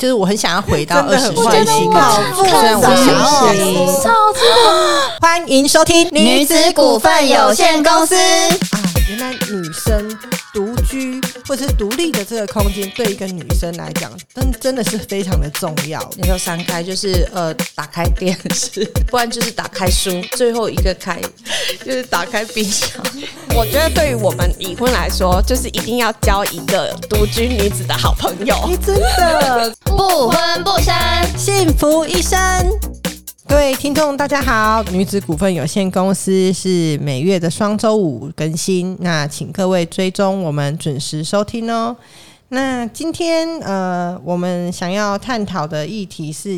就是我很想要回到二十真的很岁的心好态，虽然我想要超欢迎收听女子股份有限公司。啊，原来女生或者是独立的这个空间，对一个女生来讲，真真的是非常的重要。你说三开就是呃打开电视，不然就是打开书，最后一个开 就是打开冰箱。我觉得对于我们已婚来说，就是一定要交一个独居女子的好朋友。哎，真的不婚不生，幸福一生。各位听众，大家好！女子股份有限公司是每月的双周五更新，那请各位追踪我们准时收听哦。那今天呃，我们想要探讨的议题是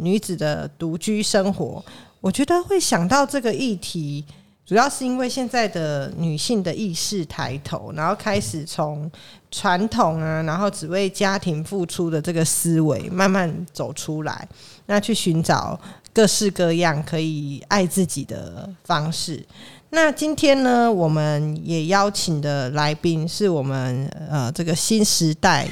女子的独居生活。我觉得会想到这个议题，主要是因为现在的女性的意识抬头，然后开始从传统啊，然后只为家庭付出的这个思维慢慢走出来，那去寻找各式各样可以爱自己的方式。那今天呢，我们也邀请的来宾是我们呃这个新时代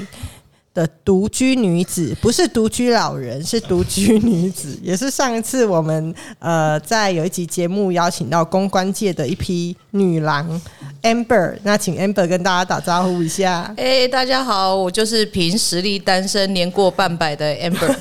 的独居女子，不是独居老人，是独居女子，也是上一次我们呃在有一集节目邀请到公关界的一批女郎 Amber，那请 Amber 跟大家打招呼一下。哎、大家好，我就是凭实力单身年过半百的 Amber。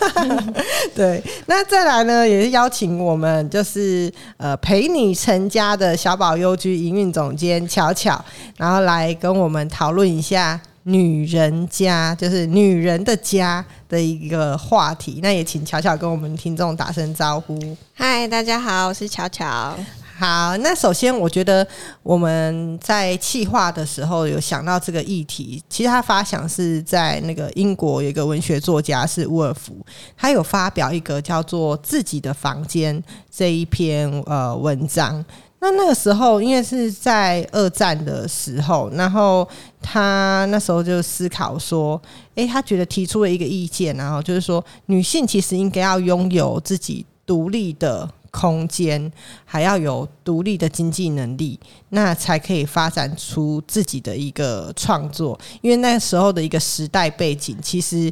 对，那再来呢，也是邀请我们就是呃陪你成家的小宝优居营运总监巧巧，然后来跟我们讨论一下女人家，就是女人的家的一个话题。那也请巧巧跟我们听众打声招呼。嗨，大家好，我是巧巧。好，那首先我觉得我们在企划的时候有想到这个议题，其实他发想是在那个英国有一个文学作家是沃尔夫，他有发表一个叫做《自己的房间》这一篇呃文章。那那个时候，因为是在二战的时候，然后他那时候就思考说，诶，他觉得提出了一个意见，然后就是说，女性其实应该要拥有自己独立的空间，还要有独立的经济能力，那才可以发展出自己的一个创作。因为那时候的一个时代背景，其实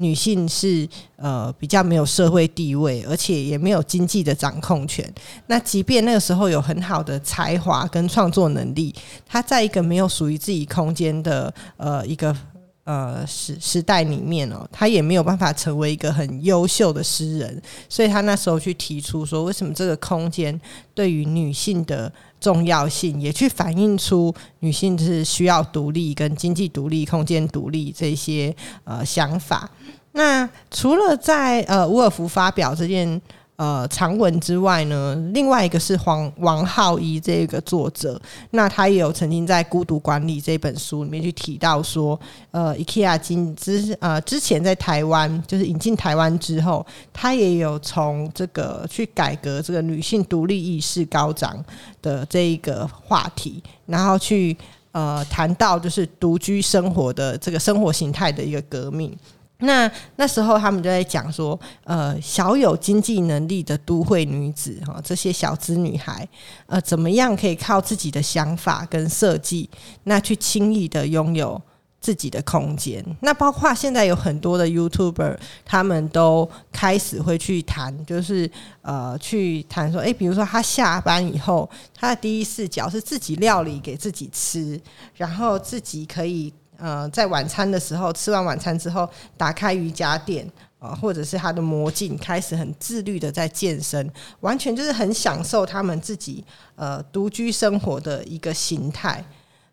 女性是呃比较没有社会地位，而且也没有经济的掌控权。那即便那个时候有很好的才华跟创作能力，她在一个没有属于自己空间的呃一个。呃，时时代里面哦，她也没有办法成为一个很优秀的诗人，所以她那时候去提出说，为什么这个空间对于女性的重要性，也去反映出女性是需要独立、跟经济独立、空间独立这些呃想法。那除了在呃伍尔夫发表这件呃长文之外呢，另外一个是黄王浩一这个作者，那他也有曾经在《孤独管理》这本书里面去提到说，呃，IKEA 今之呃之前在台湾就是引进台湾之后，他也有从这个去改革这个女性独立意识高涨的这一个话题，然后去呃谈到就是独居生活的这个生活形态的一个革命。那那时候他们就在讲说，呃，小有经济能力的都会女子哈，这些小资女孩，呃，怎么样可以靠自己的想法跟设计，那去轻易的拥有自己的空间？那包括现在有很多的 YouTuber，他们都开始会去谈，就是呃，去谈说，诶，比如说他下班以后，他的第一视角是自己料理给自己吃，然后自己可以。呃，在晚餐的时候，吃完晚餐之后，打开瑜伽垫啊、呃，或者是他的魔镜，开始很自律的在健身，完全就是很享受他们自己呃独居生活的一个形态。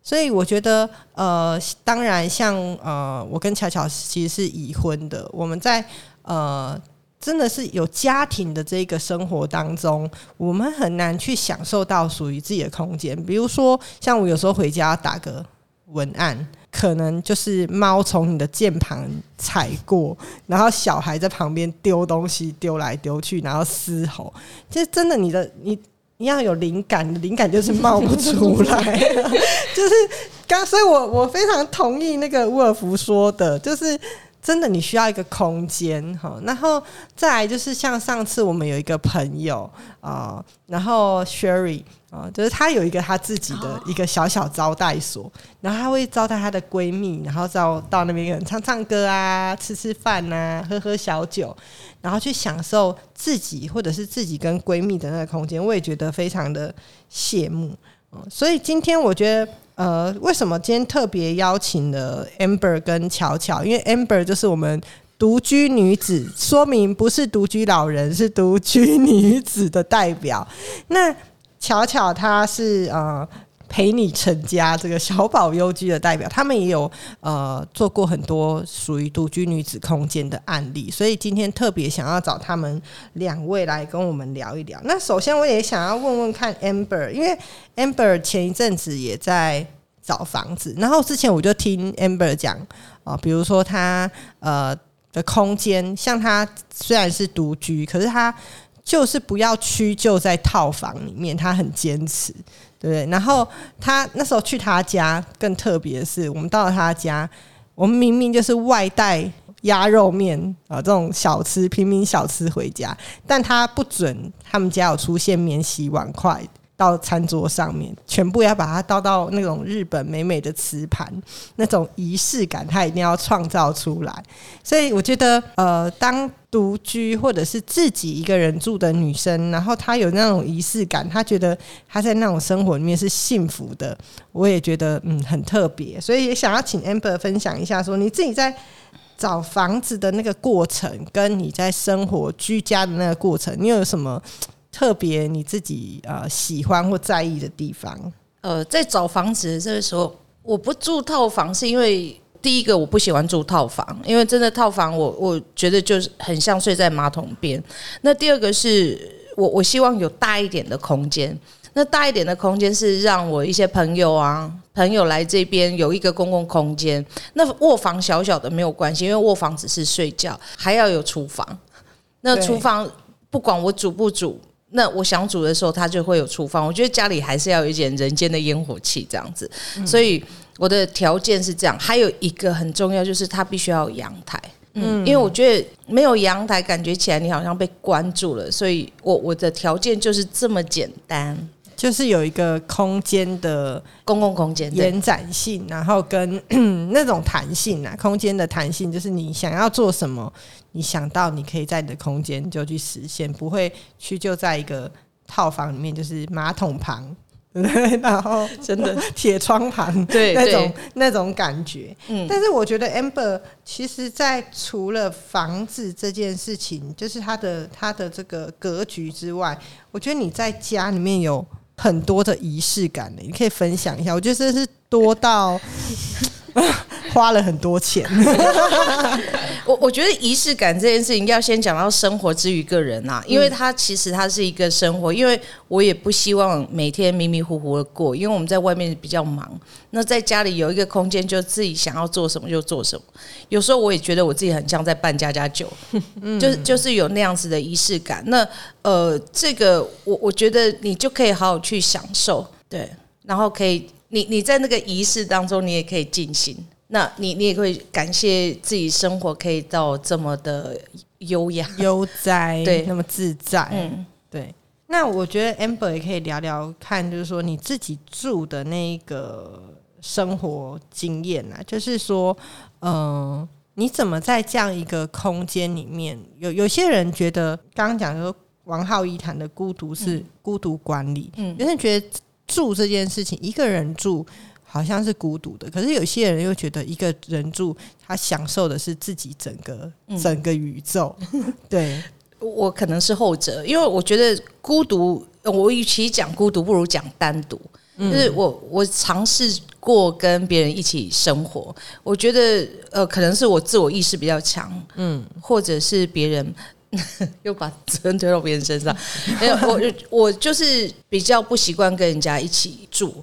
所以我觉得，呃，当然像呃，我跟巧巧其实是已婚的，我们在呃。真的是有家庭的这个生活当中，我们很难去享受到属于自己的空间。比如说，像我有时候回家打个文案，可能就是猫从你的键盘踩过，然后小孩在旁边丢东西丢来丢去，然后嘶吼，这真的你的你你要有灵感，灵感就是冒不出来，就是刚，所以我我非常同意那个沃尔夫说的，就是真的你需要一个空间哈。然后再来就是像上次我们有一个朋友啊、然后 Sherry 啊、就是她有一个她自己的一个小小招待所，然后她会招待她的闺蜜，然后到到那边唱唱歌啊，吃吃饭啊，喝喝小酒，然后去享受自己或者是自己跟闺蜜的那个空间，我也觉得非常的羡慕。嗯所以今天我觉得，呃，为什么今天特别邀请了 Amber 跟巧巧？因为 Amber 就是我们独居女子，说明不是独居老人，是独居女子的代表。那巧巧她是呃。陪你成家这个小宝优居的代表，他们也有呃做过很多属于独居女子空间的案例，所以今天特别想要找他们两位来跟我们聊一聊。那首先我也想要问问看 Amber，因为 Amber 前一阵子也在找房子，然后之前我就听 Amber 讲啊、比如说他呃的空间，像他虽然是独居，可是他就是不要屈就在套房里面，他很坚持。对不对？然后他那时候去他家，更特别的是，我们到了他家，我们明明就是外带鸭肉面啊、这种小吃平民小吃回家，但他不准他们家有出现免洗碗筷到餐桌上面，全部要把它倒到那种日本美美的瓷盘，那种仪式感他一定要创造出来。所以我觉得，呃，当独居或者是自己一个人住的女生，然后她有那种仪式感，她觉得她在那种生活里面是幸福的，我也觉得嗯很特别，所以也想要请 Amber 分享一下，说你自己在找房子的那个过程，跟你在生活居家的那个过程，你有什么特别你自己呃喜欢或在意的地方？呃，在找房子的这个时候，我不住套房，是因为第一个我不喜欢住套房，因为真的套房我我觉得就是很像睡在马桶边。那第二个是我我希望有大一点的空间。那大一点的空间是让我一些朋友啊，朋友来这边有一个公共空间。那卧房小小的没有关系，因为卧房只是睡觉，还要有厨房。那对厨房不管我煮不煮，那我想煮的时候，它就会有厨房。我觉得家里还是要有一点人间的烟火气这样子，所以我的条件是这样。还有一个很重要，就是它必须要有阳台。嗯，因为我觉得没有阳台，感觉起来你好像被关住了，所以我我的条件就是这么简单，就是有一个空间的公共空间。延展性，然后跟 那种弹性啊，空间的弹性，就是你想要做什么，你想到你可以在你的空间就去实现，不会去就在一个套房里面，就是马桶旁。对？然后真的 铁窗旁，对那种那种感觉。嗯但是我觉得 Amber 其实，在除了房子这件事情，就是它的它的这个格局之外，我觉得你在家里面有很多的仪式感的，你可以分享一下。我觉得这是多到 花了很多钱。我我觉得仪式感这件事情要先讲到生活之于个人啊，因为它其实它是一个生活，因为我也不希望每天迷迷糊糊的过，因为我们在外面比较忙，那在家里有一个空间，就自己想要做什么就做什么。有时候我也觉得我自己很像在办家家酒，就是就是有那样子的仪式感。那呃，这个我我觉得你就可以好好去享受，对，然后可以你你在那个仪式当中，你也可以进行。那你你也会感谢自己生活可以到这么的优雅，悠哉，对那么自在，嗯，对。那我觉得 Amber 也可以聊聊看，就是说你自己住的那个生活经验啊，就是说，嗯、你怎么在这样一个空间里面？有有些人觉得，刚刚讲说王浩一谈的孤独是孤独管理，嗯有人觉得住这件事情，一个人住好像是孤独的，可是有些人又觉得一个人住，他享受的是自己整个、整个宇宙，对。我可能是后者，因为我觉得孤独，呃我与其讲孤独，不如讲单独。就是我我尝试过跟别人一起生活，我觉得呃，可能是我自我意识比较强，嗯，或者是别人 又把责任推到别人身上，没有我我就是比较不习惯跟人家一起住。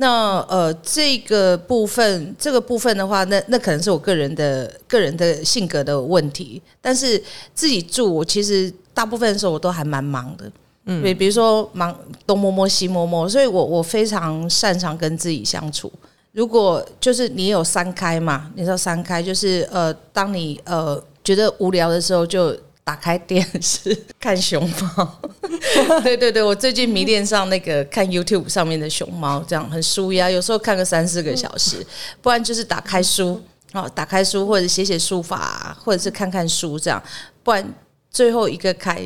那呃，这个部分，这个部分的话，那那可能是我个人的个人的性格的问题。但是自己住，我其实大部分的时候我都还蛮忙的，嗯，比比如说忙东摸摸西摸摸，所以我我非常擅长跟自己相处。如果就是你有三开嘛，你知道三开就是呃，当你呃觉得无聊的时候就。打开电视看熊猫，对对对，我最近迷恋上那个看 YouTube 上面的熊猫，这样很舒压。有时候看个三四个小时，不然就是打开书，哦，打开书或者写写书法，或者是看看书这样，不然最后一个开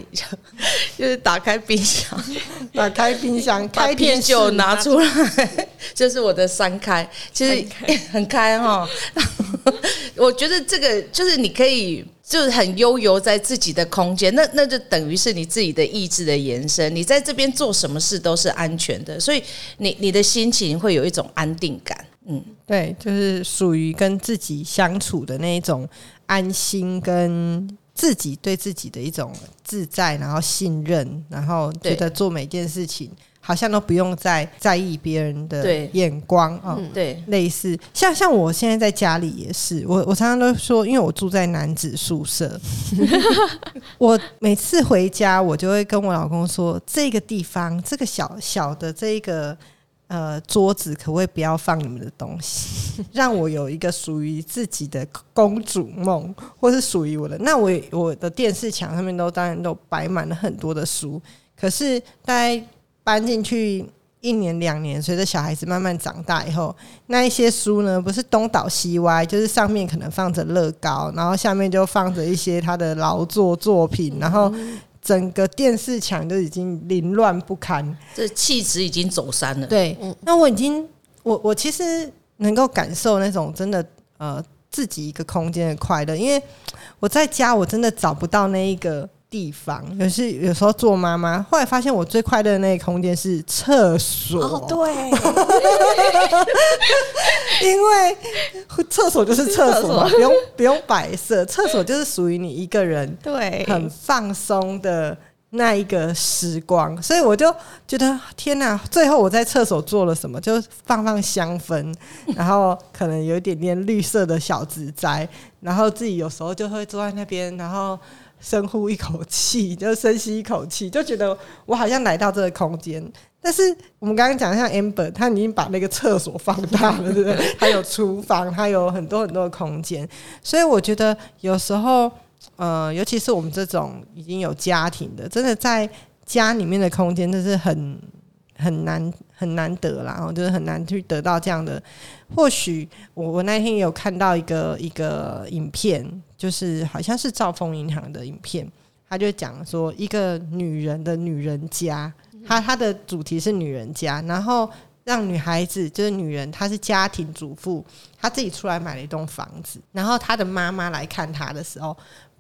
就是打开冰箱，打开冰箱，开电视酒拿出来，就是我的三开，其实 很开哈。我觉得这个就是你可以就是很悠游在自己的空间，那那就等于是你自己的意志的延伸。你在这边做什么事都是安全的，所以你你的心情会有一种安定感。嗯，对，就是属于跟自己相处的那一种安心，跟自己对自己的一种自在，然后信任，然后觉得做每件事情好像都不用再在意别人的眼光啊。嗯对，类似像像我现在在家里也是，我我常常都说，因为我住在男子宿舍 我每次回家我就会跟我老公说，这个地方这个小小的这个呃桌子，可不可以不要放你们的东西，让我有一个属于自己的公主梦，或是属于我的。那我我的电视墙上面都当然都摆满了很多的书，可是大概搬进去一年两年，随着小孩子慢慢长大以后，那一些书呢，不是东倒西歪，就是上面可能放着乐高，然后下面就放着一些他的劳作作品，然后整个电视墙都已经凌乱不堪。这气质已经走散了。对，那我已经，我我其实能够感受那种真的呃自己一个空间的快乐，因为我在家我真的找不到那一个地方，有是有时候做妈妈，后来发现我最快乐的那个空间是厕所，哦，对，因为厕所就是厕所嘛，不用不用摆设，厕所就是属于你一个人对，很放松的那一个时光，所以我就觉得天哪！最后我在厕所做了什么？就放放香氛，然后可能有一点点绿色的小植栽，然后自己有时候就会坐在那边，然后深呼一口气，就深吸一口气，就觉得我好像来到这个空间。但是我们刚刚讲像 Amber，他已经把那个厕所放大了，对不对？还有厨房，还有很多很多的空间，所以我觉得有时候。呃，尤其是我们这种已经有家庭的，真的在家里面的空间，真是很很难很难得啦，然后就是很难去得到这样的。或许我我那天也有看到一个一个影片，就是好像是兆丰银行的影片，他就讲说一个女人的女人家，她她的主题是女人家，然后让女孩子就是女人，她是家庭主妇，她自己出来买了一栋房子，然后她的妈妈来看她的时候。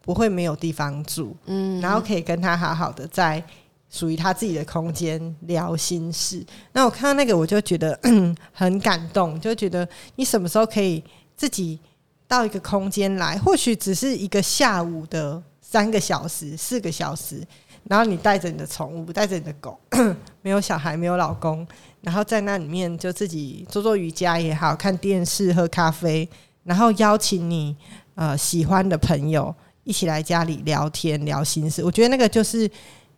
不会没有地方住，嗯，然后可以跟她好好的在属于他自己的空间聊心事。那我看到那个，我就觉得 很感动，就觉得你什么时候可以自己到一个空间来，或许只是一个下午的三个小时、四个小时，然后你带着你的宠物，带着你的狗，没有小孩，没有老公，然后在那里面就自己做做瑜伽也好看电视、喝咖啡，然后邀请你呃喜欢的朋友。一起来家里聊天聊心事，我觉得那个就是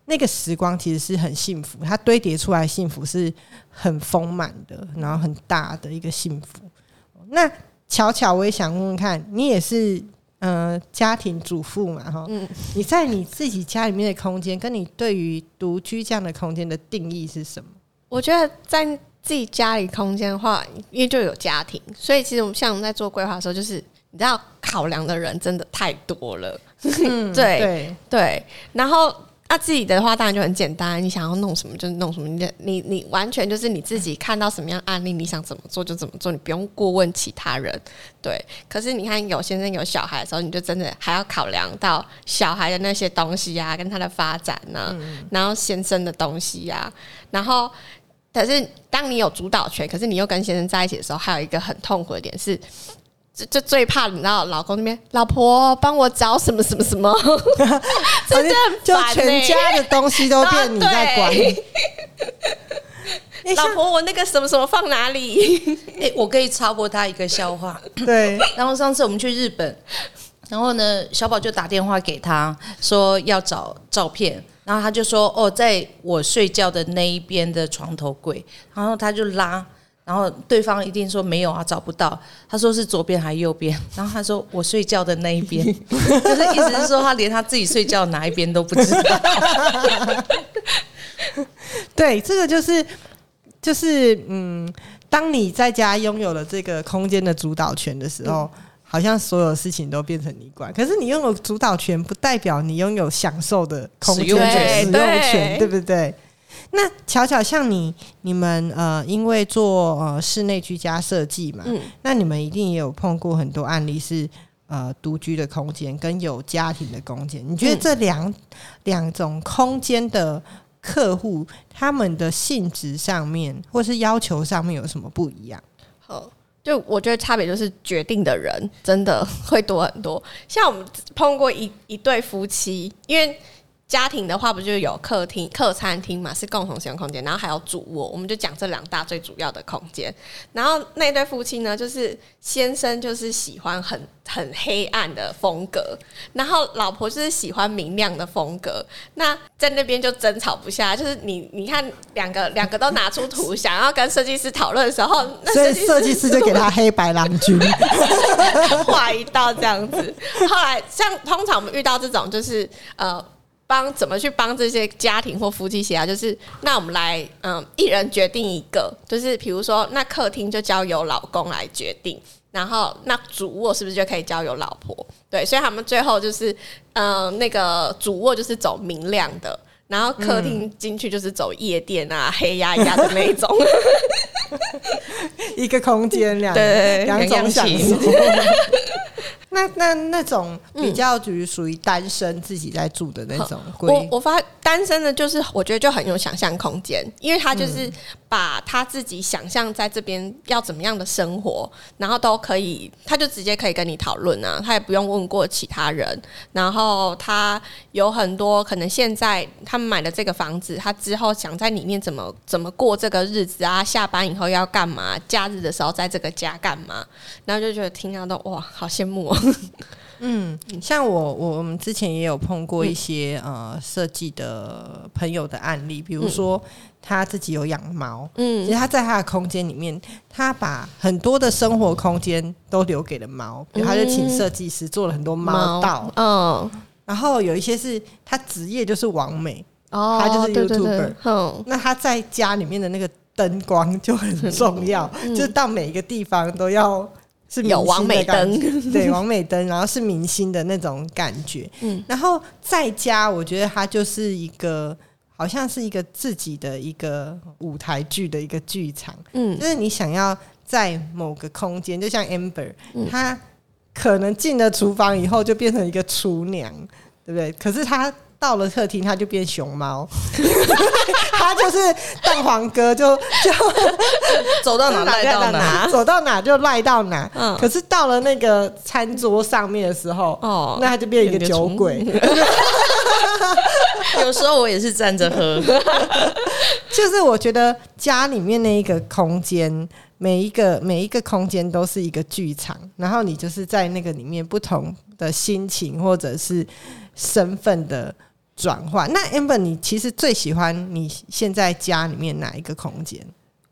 那个时光，其实是很幸福。它堆叠出来幸福是很丰满的，然后很大的一个幸福。那巧巧，我也想问问看，你也是呃家庭主妇嘛？哈，嗯，你在你自己家里面的空间，跟你对于独居这样的空间的定义是什么？我觉得在自己家里空间的话，因为就有家庭，所以其实我们像我们在做规划的时候，就是你知道考量的人真的太多了，嗯，对对，对，然后。那、自己的话当然就很简单，你想要弄什么就弄什么，你你你完全就是你自己看到什么样案例，你想怎么做就怎么做，你不用过问其他人。对，可是你看有先生有小孩的时候，你就真的还要考量到小孩的那些东西呀、跟他的发展呢、然后先生的东西呀、然后。可是，当你有主导权，可是你又跟先生在一起的时候，还有一个很痛苦的点是，就就最怕你知道，老公那边老婆帮我找什么什么什么，真的很就烦欸全家的东西都变你在管。对 诶像老婆，我那个什么什么放哪里？哎、我可以插播他一个笑话。对，然后上次我们去日本，然后呢，小宝就打电话给他说要找照片，然后他就说哦，在我睡觉的那一边的床头柜，然后他就拉然后对方一定说没有啊，找不到。他说是左边还是右边，然后他说我睡觉的那一边，就是意思是说他连他自己睡觉哪一边都不知道。对，这个就是就是嗯，当你在家拥有了这个空间的主导权的时候，好像所有事情都变成你管。可是你拥有主导权，不代表你拥有享受的空间使用权使用权，对不对？那巧巧像你你们呃，因为做呃室内居家设计嘛，嗯那你们一定也有碰过很多案例是呃独居的空间跟有家庭的空间。你觉得这两两种空间的客户，他们的性质上面或是要求上面有什么不一样？好，就我觉得差别就是决定的人真的会多很多。像我们碰过一一对夫妻，因为家庭的话不就有客厅、客餐厅嘛，是共同使用空间，然后还有主卧，我们就讲这两大最主要的空间。然后那对夫妻呢，就是先生就是喜欢很很黑暗的风格，然后老婆就是喜欢明亮的风格。那在那边就争吵不下，就是你你看两个两个都拿出图，想要跟设计师讨论的时候，那所以设计师就给他黑白郎君。画一道这样子。后来像通常我们遇到这种，就是呃。帮怎么去帮这些家庭或夫妻协调？就是那我们来，嗯，一人决定一个，就是比如说，那客厅就交由老公来决定，然后那主卧是不是就可以交由老婆？对，所以他们最后就是，嗯、那个主卧就是走明亮的，然后客厅进去就是走夜店啊、黑压压的那一种。一个空间两对两种享两样情受。那那那种比较属于属于单身自己在住的那种我，我发单身的，就是我觉得就很有想象空间，因为他就是把他自己想象在这边要怎么样的生活，然后都可以，他就直接可以跟你讨论啊，他也不用问过其他人，然后他有很多可能现在他们买的这个房子，他之后想在里面怎么怎么过这个日子啊，下班以后要干嘛，假日的时候在这个家干嘛，然后就觉得听到都哇，好羡慕哦。嗯，像我我我们之前也有碰过一些、呃设计的朋友的案例，比如说他自己有养猫，嗯。其实嗯他在他的空间里面，他把很多的生活空间都留给了猫，比如他就请设计师做了很多猫道，嗯，然后有一些是他职业就是王美，哦，他就是对对 YouTuber 嗯。那他在家里面的那个灯光就很重要，就是到每一个地方都要是有王美灯，对，王美灯，然后是明星的那种感觉。嗯。然后在家，我觉得他就是一个。好像是一个自己的一个舞台剧的一个剧场，嗯。就是你想要在某个空间，就像 Amber，、嗯。她可能进了厨房以后就变成一个厨娘，对不对？可是她到了客厅，他就变熊猫，他就是蛋黄哥就，就 走到哪赖到哪。走到哪就赖到哪。嗯可是到了那个餐桌上面的时候，哦那他就变一个酒鬼。有时候我也是站着喝，就是我觉得家里面那一个空间，每一个每一个空间都是一个剧场，然后你就是在那个里面不同的心情或者是身份的转换。那 Amber，你其实最喜欢你现在家里面哪一个空间？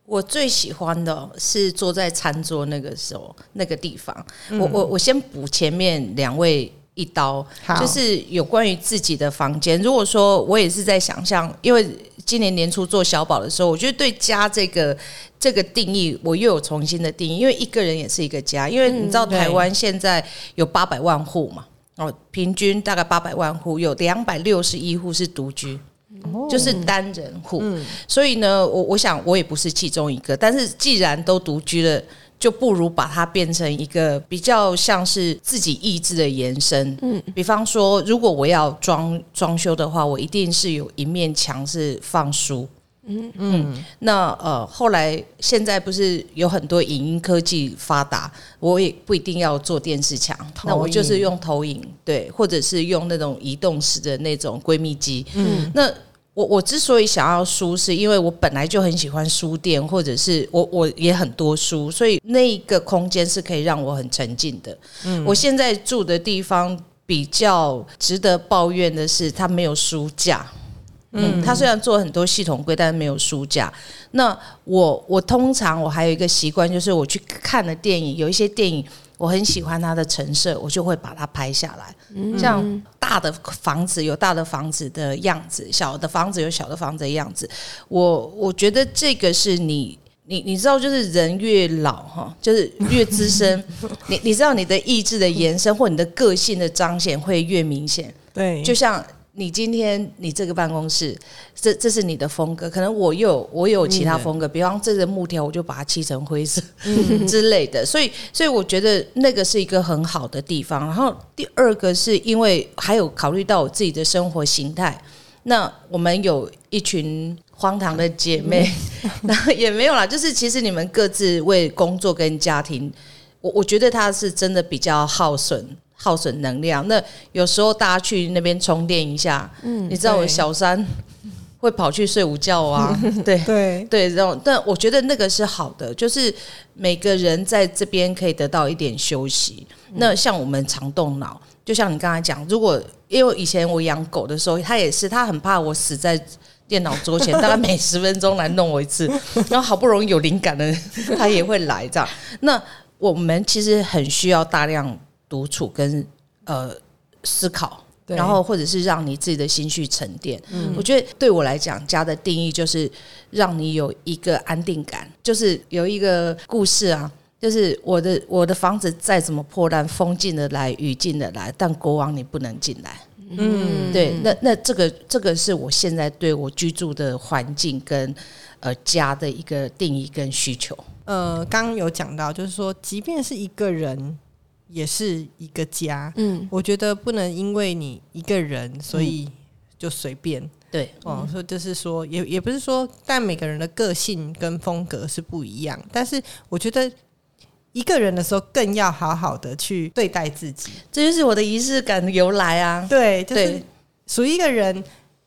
我最喜欢的是坐在餐桌那个时候那个地方。我我我先补前面两位一刀，就是有关于自己的房间。如果说我也是在想象，因为今年年初做小宝的时候，我觉得对家这个这个定义，我又有重新的定义，因为一个人也是一个家。因为你知道台湾现在有八百万户嘛，哦，平均大概八百万户，有两百六十一户是独居。就是单人户，所以呢，我我想我也不是其中一个，但是既然都独居了，就不如把它变成一个比较像是自己意志的延伸。嗯，比方说，如果我要装装修的话，我一定是有一面墙是放书。嗯嗯，那呃，后来现在不是有很多影音科技发达，我也不一定要做电视墙，那我就是用投影，对，或者是用那种移动式的那种闺蜜机。嗯，那我我之所以想要书，是因为我本来就很喜欢书店，或者是我我也很多书，所以那一个空间是可以让我很沉浸的。嗯，我现在住的地方比较值得抱怨的是，它没有书架。嗯，他虽然做很多系统柜，但是没有书架。那我我通常我还有一个习惯，就是我去看的电影，有一些电影我很喜欢它的陈设，我就会把它拍下来。像大的房子有大的房子的样子，小的房子有小的房子的样子。我我觉得这个是你。你你知道，就是人越老哈，就是越资深，你你知道你的意志的延伸或你的个性的彰显会越明显。对，就像你今天你这个办公室，这这是你的风格，可能我有我有其他风格，比方这个木条，我就把它漆成灰色 之类的。所以所以我觉得那个是一个很好的地方。然后第二个是因为还有考虑到我自己的生活形态，那我们有一群。荒唐的姐妹，那也没有啦。就是其实你们各自为工作跟家庭，我我觉得他是真的比较耗损耗损能量。那有时候大家去那边充电一下，嗯，你知道我小三会跑去睡午觉啊，对对对，然后。但我觉得那个是好的，就是每个人在这边可以得到一点休息。那像我们常动脑，就像你刚才讲，如果因为以前我养狗的时候，他也是，他很怕我死在。电脑桌前大概 每十分钟来弄我一次，然后好不容易有灵感的，他也会来这样。那我们其实很需要大量独处跟呃思考，然后或者是让你自己的心绪沉淀。嗯我觉得对我来讲，家的定义就是让你有一个安定感，就是有一个故事啊，就是我的我的房子再怎么破烂，风进的来，雨进的来，但国王你不能进来。嗯，对，那那这个这个是我现在对我居住的环境跟呃家的一个定义跟需求。呃，刚刚有讲到，就是说，即便是一个人，也是一个家。嗯，我觉得不能因为你一个人，所以就随便。对，哦，说就是说，也也不是说，但每个人的个性跟风格是不一样。但是我觉得。一个人的时候，更要好好的去对待自己，这就是我的仪式感的由来啊！对，就是属于一个人，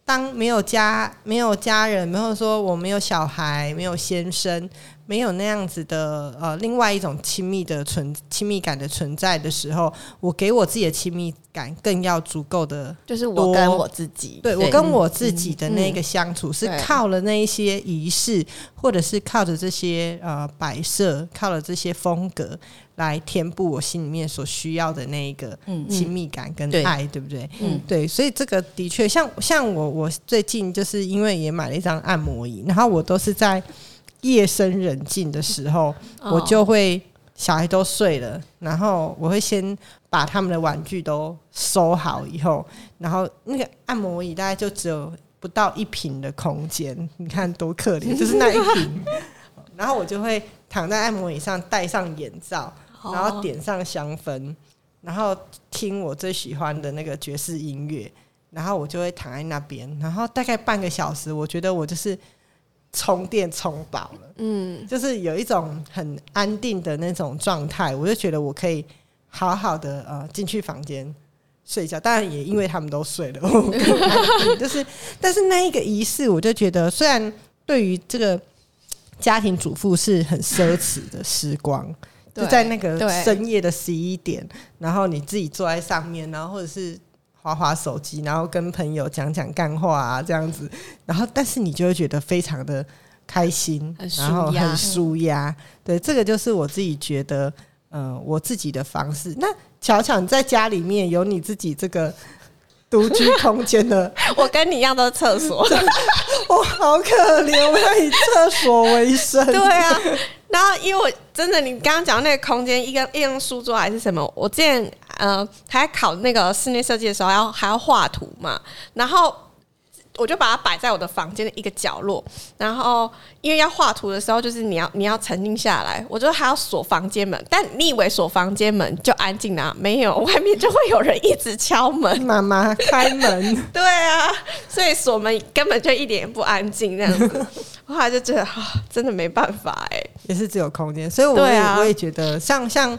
当没有家、没有家人，没有说我没有小孩、没有先生。没有那样子的呃，另外一种亲密的存亲密感的存在的时候，我给我自己的亲密感更要足够的，就是我跟我自己，对我跟我自己的那个相处是靠了那一些仪式，或者是靠着这些呃摆设，靠了这些风格来填补我心里面所需要的那一个亲密感跟爱，对不对？嗯，对，所以这个的确像像我我最近就是因为也买了一张按摩椅，然后我都是在。夜深人静的时候，我就会小孩都睡了，然后我会先把他们的玩具都收好以后，然后那个按摩椅大概就只有不到一平的空间，你看多可怜，就是那一平。然后我就会躺在按摩椅上，戴上眼罩，然后点上香氛，然后听我最喜欢的那个爵士音乐，然后我就会躺在那边，然后大概半个小时，我觉得我就是。充电充饱了，嗯，就是有一种很安定的那种状态，我就觉得我可以好好的呃进去房间睡觉。当然也因为他们都睡了，就是，但是那一个仪式，我就觉得虽然对于这个家庭主妇是很奢侈的时光，就在那个深夜的十一点，然后你自己坐在上面，然后或者是。滑滑手机，然后跟朋友讲讲干话啊，这样子，然后但是你就会觉得非常的开心，然后很舒压。对，这个就是我自己觉得，嗯，我自己的方式。那巧巧，你在家里面有你自己这个独居空间的？我跟你一样都是厕所，我好可怜，我要以厕所为生。对啊。然后，因为我真的，你刚刚讲那个空间，一个一张书桌还是什么？我之前呃，还考那个室内设计的时候，要还要画图嘛，然后。我就把它摆在我的房间的一个角落，然后因为要画图的时候，就是你要你要沉静下来，我就还要锁房间门。但你以为锁房间门就安静啊？没有，外面就会有人一直敲门。妈妈开门。对啊，所以锁门根本就一点也不安静，这样子。后来就觉得啊，真的没办法哎，也是只有空间。所以我也我也觉得，像像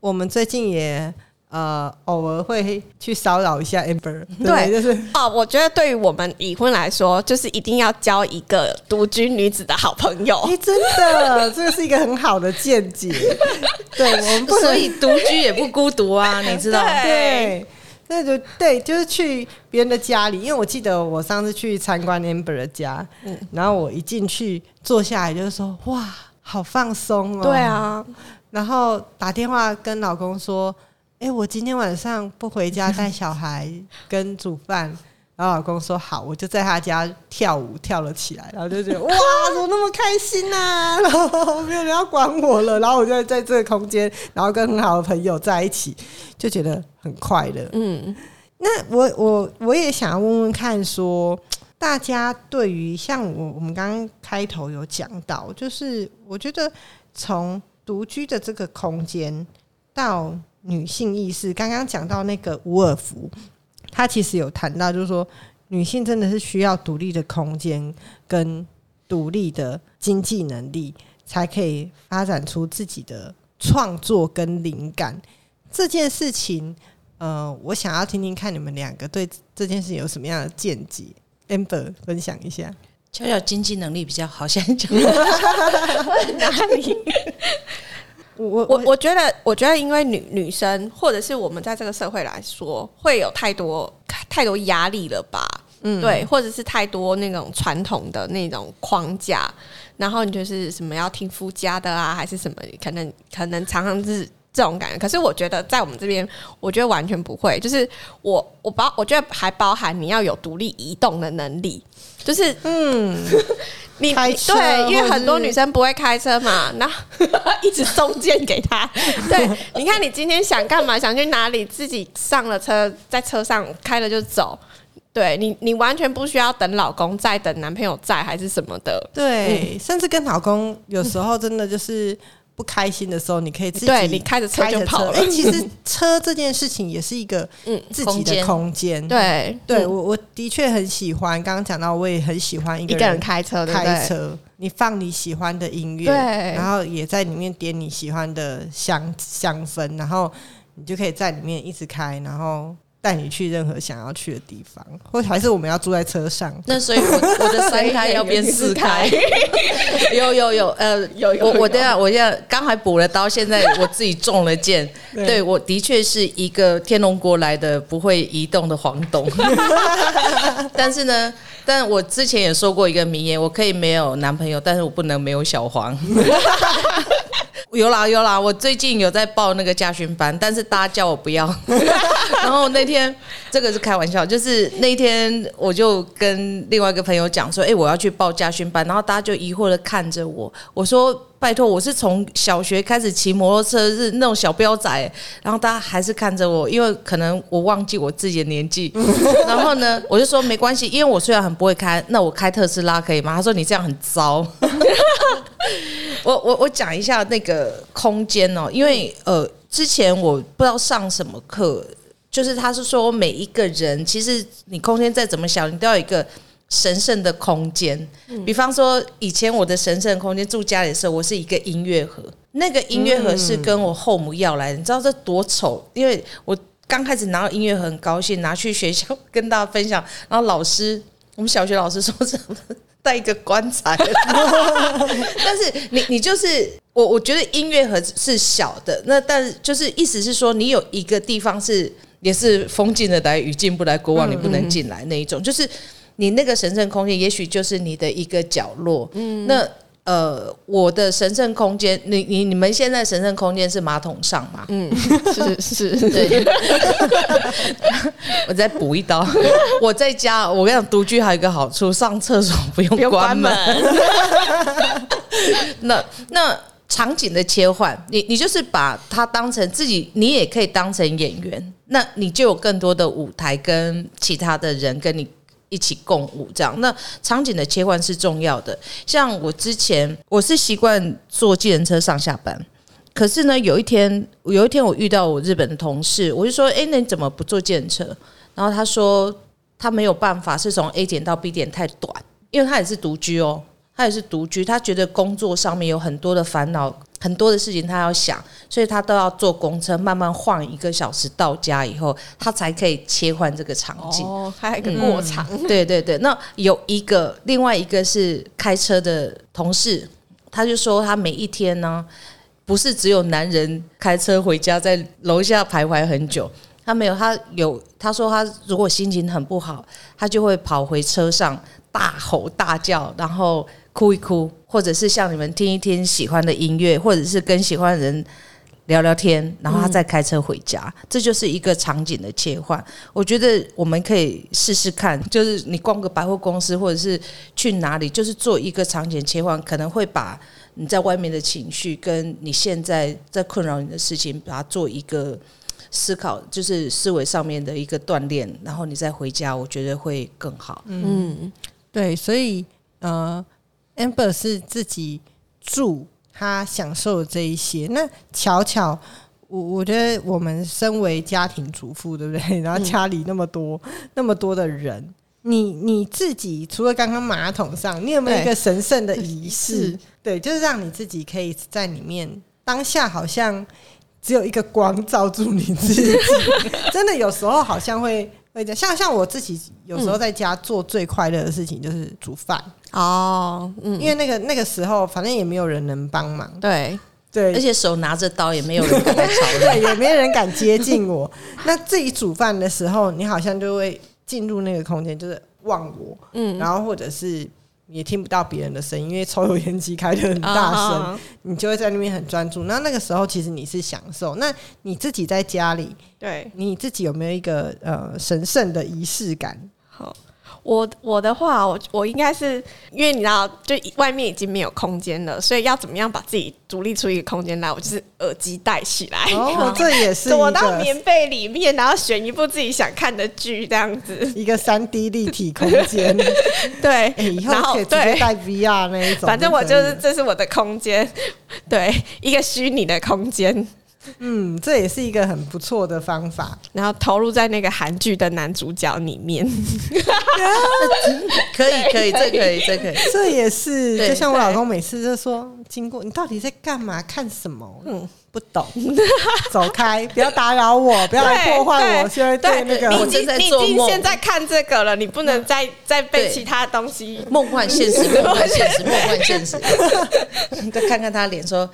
我们最近也。呃，偶尔会去骚扰一下 Amber，对，就是哦，我觉得对于我们已婚来说，就是一定要交一个独居女子的好朋友。哎，真的，这个是一个很好的见解。对，我们所以独居也不孤独啊，你知道？对，那就对，就是去别人的家里，因为我记得我上次去参观 Amber 的家，嗯然后我一进去坐下来就是说，哇，好放松哦。对，啊，然后打电话跟老公说，哎、我今天晚上不回家带小孩 跟煮饭。然后老公说好，我就在他家跳舞跳了起来，然后就觉得 哇，怎么那么开心呐、然后没有人要管我了，然后我就在这个空间，然后跟很好的朋友在一起，就觉得很快乐。嗯，那我我我也想要问问看说大家对于像我我们刚刚开头有讲到，就是我觉得从独居的这个空间到女性意识，刚刚讲到那个伍尔夫，他其实有谈到，就是说女性真的是需要独立的空间跟独立的经济能力，才可以发展出自己的创作跟灵感。这件事情，呃，我想要听听看你们两个对这件事情有什么样的见解。Amber 分享一下。巧巧经济能力比较好，现在讲 哪里？我我我我觉得，我觉得，因为女女生或者是我们在这个社会来说，会有太多太多压力了吧？嗯，对，或者是太多那种传统的那种框架，然后你就是什么要听夫家的啊，还是什么，可能可能常常是这种感觉。可是我觉得在我们这边，我觉得完全不会，就是我我包，我觉得还包含你要有独立移动的能力，就是嗯，你对，因为很多女生不会开车嘛，那 一直送件给他。对，你看你今天想干嘛，想去哪里，自己上了车，在车上开了就走。对你，你完全不需要等老公在，等男朋友在，还是什么的。对，甚至跟老公有时候真的就是不开心的时候，你可以自己对你开着车就跑了哎、其实车这件事情也是一个 嗯自己的空间。对，嗯对我我的确很喜欢。刚刚讲到，我也很喜欢一个人开车？开车，你放你喜欢的音乐，然后也在里面点你喜欢的香香氛，然后你就可以在里面一直开，然后带你去任何想要去的地方，或还是我们要住在车上。那所以我我的三胎要变四胎，有有有，呃，有我我等下我现在刚才补了刀，现在我自己中了箭，对。对我的确是一个天龙国来的不会移动的黄董，但是呢，但我之前也说过一个名言，我可以没有男朋友，但是我不能没有小黄。有啦有啦，我最近有在报那个家训班，但是大家叫我不要。然后那天这个是开玩笑，就是那天我就跟另外一个朋友讲说，哎、我要去报家训班，然后大家就疑惑的看着我，我说拜托，我是从小学开始骑摩托车，是那种小彪仔，然后大家还是看着我，因为可能我忘记我自己的年纪，然后呢，我就说没关系，因为我虽然很不会开，那我开特斯拉可以吗？他说你这样很糟。我我我讲一下那个空间哦，因为呃，之前我不知道上什么课，就是他是说每一个人，其实你空间再怎么小，你都要有一个神圣的空间。比方说，以前我的神圣空间住家里的时候，我是一个音乐盒，那个音乐盒是跟我后母要来的，你知道这多丑？因为我刚开始拿到音乐盒很高兴，拿去学校跟大家分享，然后老师，我们小学老师说这带一个棺材，但是你你就是我，我觉得音乐盒是小的，那但是就是意思是说，你有一个地方是也是风进得来，雨进不来，国王你不能进来那一种，就是你那个神圣空间，也许就是你的一个角落。嗯，那呃，我的神圣空间，你你你们现在神圣空间是马桶上嘛？嗯，是 是，对，我再补一刀。我在家，我跟你讲，独居还有一个好处，上厕所不用关门。那那场景的切换，你你就是把它当成自己，你也可以当成演员，那你就有更多的舞台跟其他的人跟你。一起共舞，这样那场景的切换是重要的。像我之前，我是习惯坐计程车上下班，可是呢，有一天，有一天我遇到我日本的同事，我就说：“哎，那你怎么不坐计程车？”然后他说他没有办法，是从 A 点到 B 点太短，因为他也是独居哦，他也是独居，他觉得工作上面有很多的烦恼，很多的事情他要想，所以他都要坐公车，慢慢晃一个小时到家以后，他才可以切换这个场景。哦，还有一个过场，对对对，那有一个，另外一个是开车的同事，他就说他每一天呢，不是只有男人开车回家在楼下徘徊很久，他没有，他有他说他如果心情很不好，他就会跑回车上大吼大叫，然后哭一哭，或者是像你们听一听喜欢的音乐，或者是跟喜欢的人聊聊天，然后他再开车回家，这就是一个场景的切换。我觉得我们可以试试看，就是你逛个百货公司，或者是去哪里，就是做一个场景切换，可能会把你在外面的情绪跟你现在在困扰你的事情，把它做一个。思考就是思维上面的一个锻炼，然后你再回家，我觉得会更好。嗯，对，所以呃，amber 是自己住，他享受这一些。那巧巧，我我觉得我们身为家庭主妇，对不对？然后家里那么多那么多的人，你你自己除了刚刚马桶上，你有没有一个神圣的仪式？对，就是让你自己可以在里面当下好像。只有一个光照住你自己，真的有时候好像会会的。像像我自己有时候在家做最快乐的事情就是煮饭。哦，嗯，因为那个那个时候反正也没有人能帮忙，对。对，而且手拿着刀也没有人敢来吵，对，也没人敢接近我。那自己煮饭的时候，你好像就会进入那个空间，就是忘我，嗯，然后或者是。也听不到别人的声音，因为抽油烟机开的很大声，你就会在那边很专注。那那个时候，其实你是享受。那你自己在家里，对你自己有没有一个呃神圣的仪式感？好。我我的话，我我应该是因为你知道，就外面已经没有空间了，所以要怎么样把自己独立出一个空间来？我就是耳机戴起来，哦，这也是躲到棉被里面，然后选一部自己想看的剧，这样子一个三 D 立体空间。对，以后可以直接带 VR 那一种。反正我就是这是我的空间，对，一个虚拟的空间。嗯，这也是一个很不错的方法。然后投入在那个韩剧的男主角里面，可以，可以，这可以，这可以，这也是。就像我老公每次就说：“经过你到底在干嘛？看什么？嗯，不懂，走开，不要打扰我，不要来破坏我。现在对那个，我正在做梦。现在看这个了，你不能再再被其他东西梦幻现实，梦幻现实，梦幻现实。再看看他脸，说。”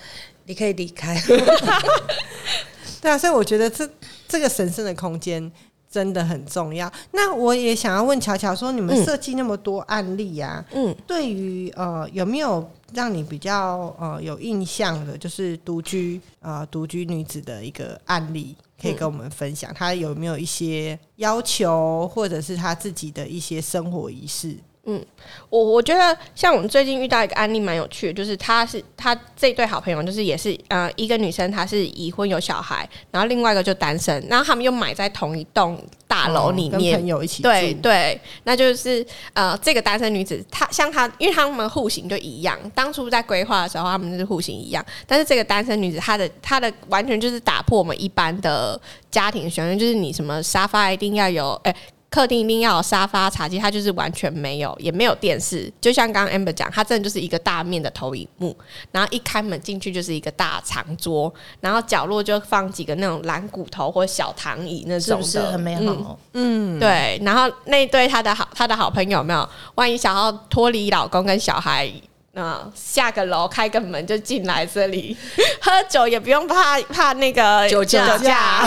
你可以离开，对啊，所以我觉得这这个神圣的空间真的很重要。那我也想要问乔乔说，你们设计那么多案例呀，嗯，对于呃有没有让你比较呃有印象的，就是独居呃独居女子的一个案例，可以跟我们分享？她有没有一些要求，或者是她自己的一些生活仪式？嗯，我我觉得像我们最近遇到一个案例蛮有趣的，就是他是他这对好朋友，就是也是呃一个女生，她是已婚有小孩，然后另外一个就单身，然后他们又买在同一栋大楼里面，朋友一起对对，那就是呃这个单身女子，她像她，因为他们户型就一样，当初在规划的时候他们就是户型一样，但是这个单身女子她的她的完全就是打破我们一般的家庭选择，就是你什么沙发一定要有哎。客厅一定要有沙发、茶几，它就是完全没有，也没有电视。就像刚刚 Amber 讲，它真的就是一个大面的投影幕，然后一开门进去就是一个大长桌，然后角落就放几个那种蓝骨头或小躺椅那种的，很美好。嗯，对。然后那对他的好，他的好朋友没有，万一想要脱离老公跟小孩，那下个楼开个门就进来这里喝酒，也不用怕怕那个酒驾。酒驾，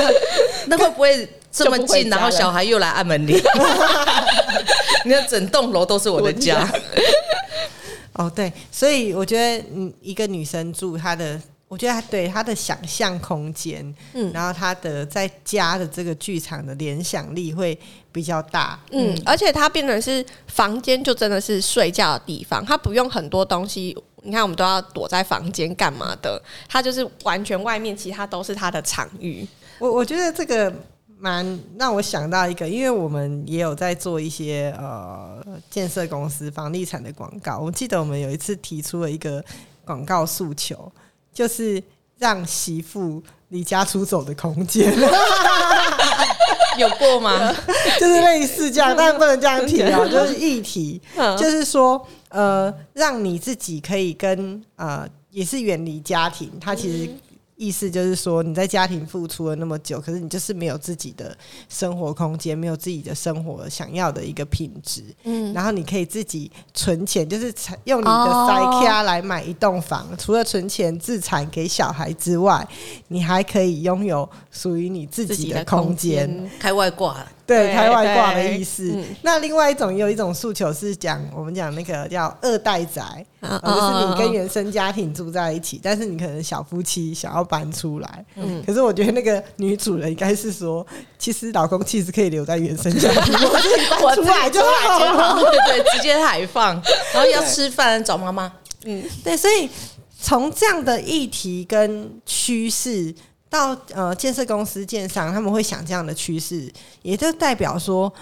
那会不会？这么近，然后小孩又来按门铃，你看整栋楼都是我的家。哦，对，所以我觉得，嗯，一个女生住她的，我觉得她对她的想象空间，嗯，然后她的在家的这个剧场的联想力会比较大，嗯，而且她变成是房间就真的是睡觉的地方，她不用很多东西。你看，我们都要躲在房间干嘛的？她就是完全外面，其他都是她的场域。我我觉得这个。蛮让我想到一个，因为我们也有在做一些呃建设公司房地产的广告。我记得我们有一次提出了一个广告诉求，就是让媳妇离家出走的空间。有过吗？就是类似这样，但不能这样提啊，就是议题，就是说呃，让你自己可以跟呃，也是远离家庭，他其实。意思就是说，你在家庭付出了那么久，可是你就是没有自己的生活空间，没有自己的生活想要的一个品质。嗯，然后你可以自己存钱，就是用你的哦塞卡来买一栋房。除了存钱自产给小孩之外，你还可以拥有属于你自自己的空间。开外挂，对，对开外挂的意思。嗯。那另外一种也有一种诉求是讲，我们讲那个叫二代宅，就是你跟原生家庭住在一起，但是你可能小夫妻想要搬出来。嗯。可是我觉得那个女主人应该是说，其实老公其实可以留在原生家庭，我自己搬出来就好了。对对，直接海放，然后要吃饭找妈妈，嗯。对，所以从这样的议题跟趋势到呃建设公司建商，他们会想这样的趋势，也就代表说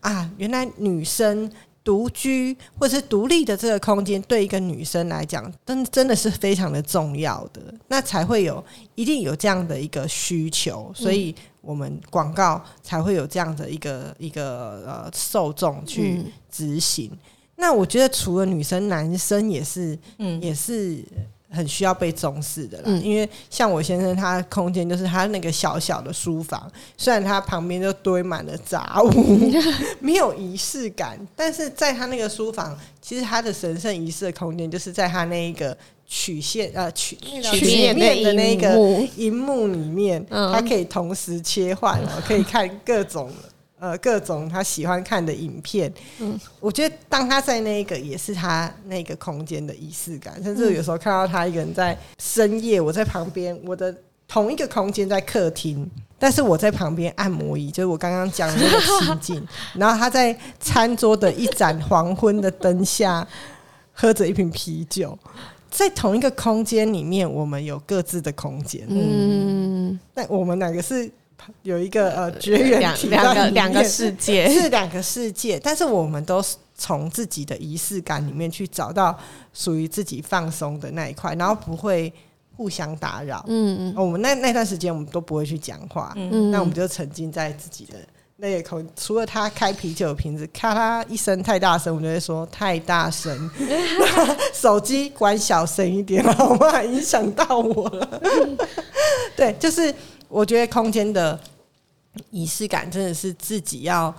啊，原来女生。独居或者是独立的这个空间，对一个女生来讲，真真的是非常的重要的，那才会有一定有这样的一个需求，所以我们广告才会有这样的一个一个呃受众去嗯执行。那我觉得除了女生，男生也是，嗯也是很需要被重视的啦。嗯。因为像我先生，他空间就是他那个小小的书房，虽然他旁边就堆满了杂物，没有仪式感，但是在他那个书房，其实他的神圣仪式的空间，就是在他那一个曲线呃曲曲曲面面的那个荧幕里面，嗯。他可以同时切换哦，可以看各种呃各种他喜欢看的影片。嗯，我觉得当他在那个也是他那个空间的仪式感，甚至有时候看到他一个人在深夜，我在旁边，我的同一个空间在客厅。但是我在旁边按摩椅，就是我刚刚讲的那个情境，然后他在餐桌的一盏黄昏的灯下，喝着一瓶啤酒，在同一个空间里面，我们有各自的空间。嗯，那我们两个是有一个呃绝缘两体在两个两个世界，是两个世界，但是我们都是从自己的仪式感里面去找到属于自己放松的那一块，然后不会互相打扰。嗯嗯我们那那段时间我们都不会去讲话，嗯那我们就沉浸在自己的那个口。除了他开啤酒瓶子，咔啦一声太大声，我就会说太大声，手机关小声一点好吗？影响到我了。对，就是我觉得空间的仪式感真的是自己要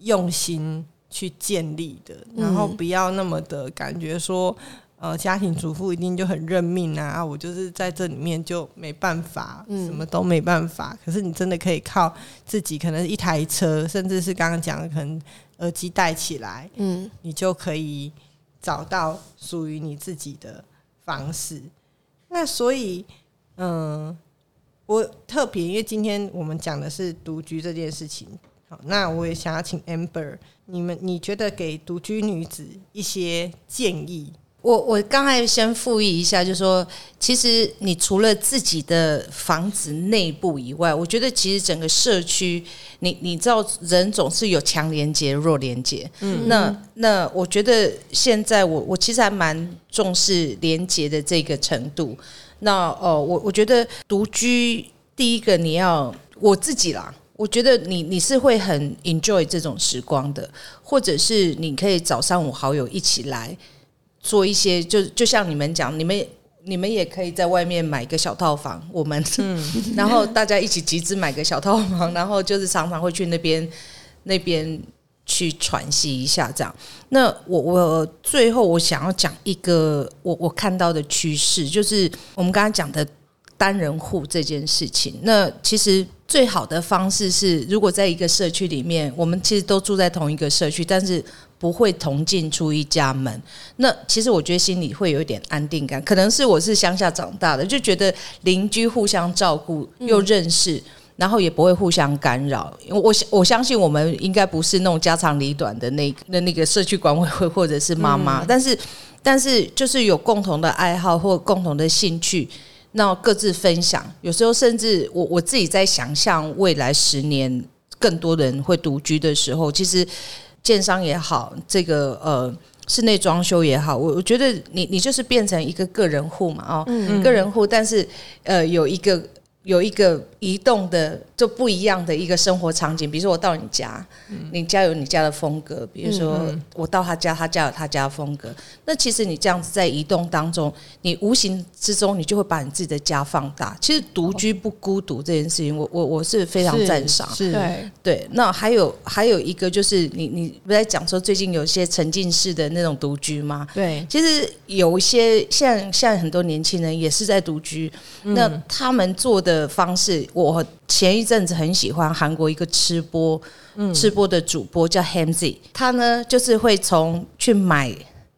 用心去建立的，然后不要那么的感觉说。呃，家庭主妇一定就很认命啊！我就是在这里面就没办法，什么都没办法。可是你真的可以靠自己，可能一台车，甚至是刚刚讲的，可能耳机戴起来，嗯你就可以找到属于你自己的方式。那所以，嗯、我特别因为今天我们讲的是独居这件事情，好，那我也想要请 Amber，你们你觉得给独居女子一些建议？我我刚才先复议一下，就说其实你除了自己的房子内部以外，我觉得其实整个社区，你你知道人总是有强连接、弱连接。嗯，那那我觉得现在我我其实还蛮重视连接的这个程度。那哦，我我觉得独居第一个你要我自己啦。我觉得你你是会很 enjoy 这种时光的，或者是你可以找三五好友一起来，做一些，就就像你们讲，你们你们也可以在外面买个小套房，我们，然后大家一起集资买个小套房，然后就是常常会去那边那边去喘息一下，这样。那我我最后我想要讲一个我我看到的趋势，就是我们刚刚讲的单人户这件事情。那其实最好的方式是，如果在一个社区里面，我们其实都住在同一个社区，但是不会同进出一家门。那其实我觉得心里会有一点安定感，可能是我是乡下长大的，就觉得邻居互相照顾又认识。然后也不会互相干扰，我我相信我们应该不是那种家长里短的那那那个社区管委会或者是妈妈，但是但是就是有共同的爱好或共同的兴趣，那各自分享。有时候甚至我我自己在想象未来十年更多人会独居的时候，其实建商也好，这个呃室内装修也好，我我觉得你你就是变成一个个人户嘛，哦，个人户，但是呃有一个有一个移动的就不一样的一个生活场景。比如说我到你家，你家有你家的风格；比如说我到他家，他家有他家的风格。那其实你这样子在移动当中，你无形之中你就会把你自己的家放大。其实独居不孤独这件事情，我我我是非常赞赏。是，对，对，那还有还有一个就是你你不在讲说最近有一些沉浸式的那种独居吗？对，其实有一些像现在很多年轻人也是在独居，那他们做的方式，我前一阵子很喜欢韩国一个吃播，吃播的主播叫 Hamzy，他呢就是会从去买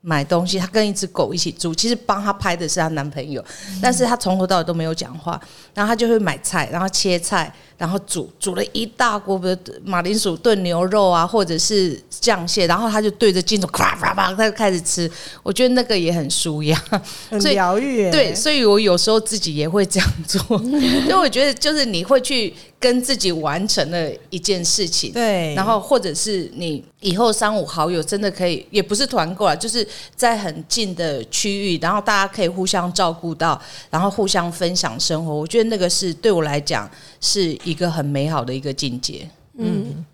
买东西，她跟一只狗一起住，其实帮她拍的是她男朋友，但是她从头到尾都没有讲话，然后她就会买菜，然后切菜。然后煮煮了一大锅的马铃薯炖牛肉啊，或者是酱蟹，然后她就对着镜头咔咔咔，她就开始吃。我觉得那个也很舒压，很疗愈。对，所以我有时候自己也会这样做，因为我觉得就是你会去跟自己完成了一件事情，对，然后或者是你以后三五好友真的可以，也不是团购啊，就是在很近的区域，然后大家可以互相照顾到，然后互相分享生活。我觉得那个是对我来讲是。一个很美好的一个境界。嗯，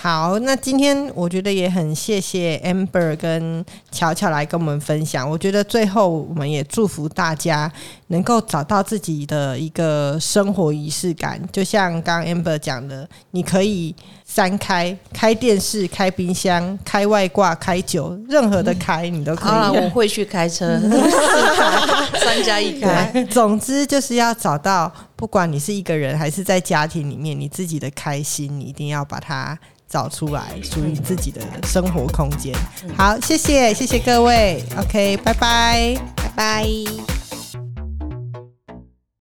好，那今天我觉得也很谢谢 Amber 跟巧巧来跟我们分享。我觉得最后我们也祝福大家能够找到自己的一个生活仪式感。就像刚 Amber 讲的，你可以三开：开电视、开冰箱、开外挂、开酒，任何的开你都可以。我会去开车，三加一开。总之就是要找到。不管你是一个人还是在家庭里面，你自己的开心，你一定要把它找出来，属于自己的生活空间。好，谢谢，谢谢各位。OK，拜拜，拜拜。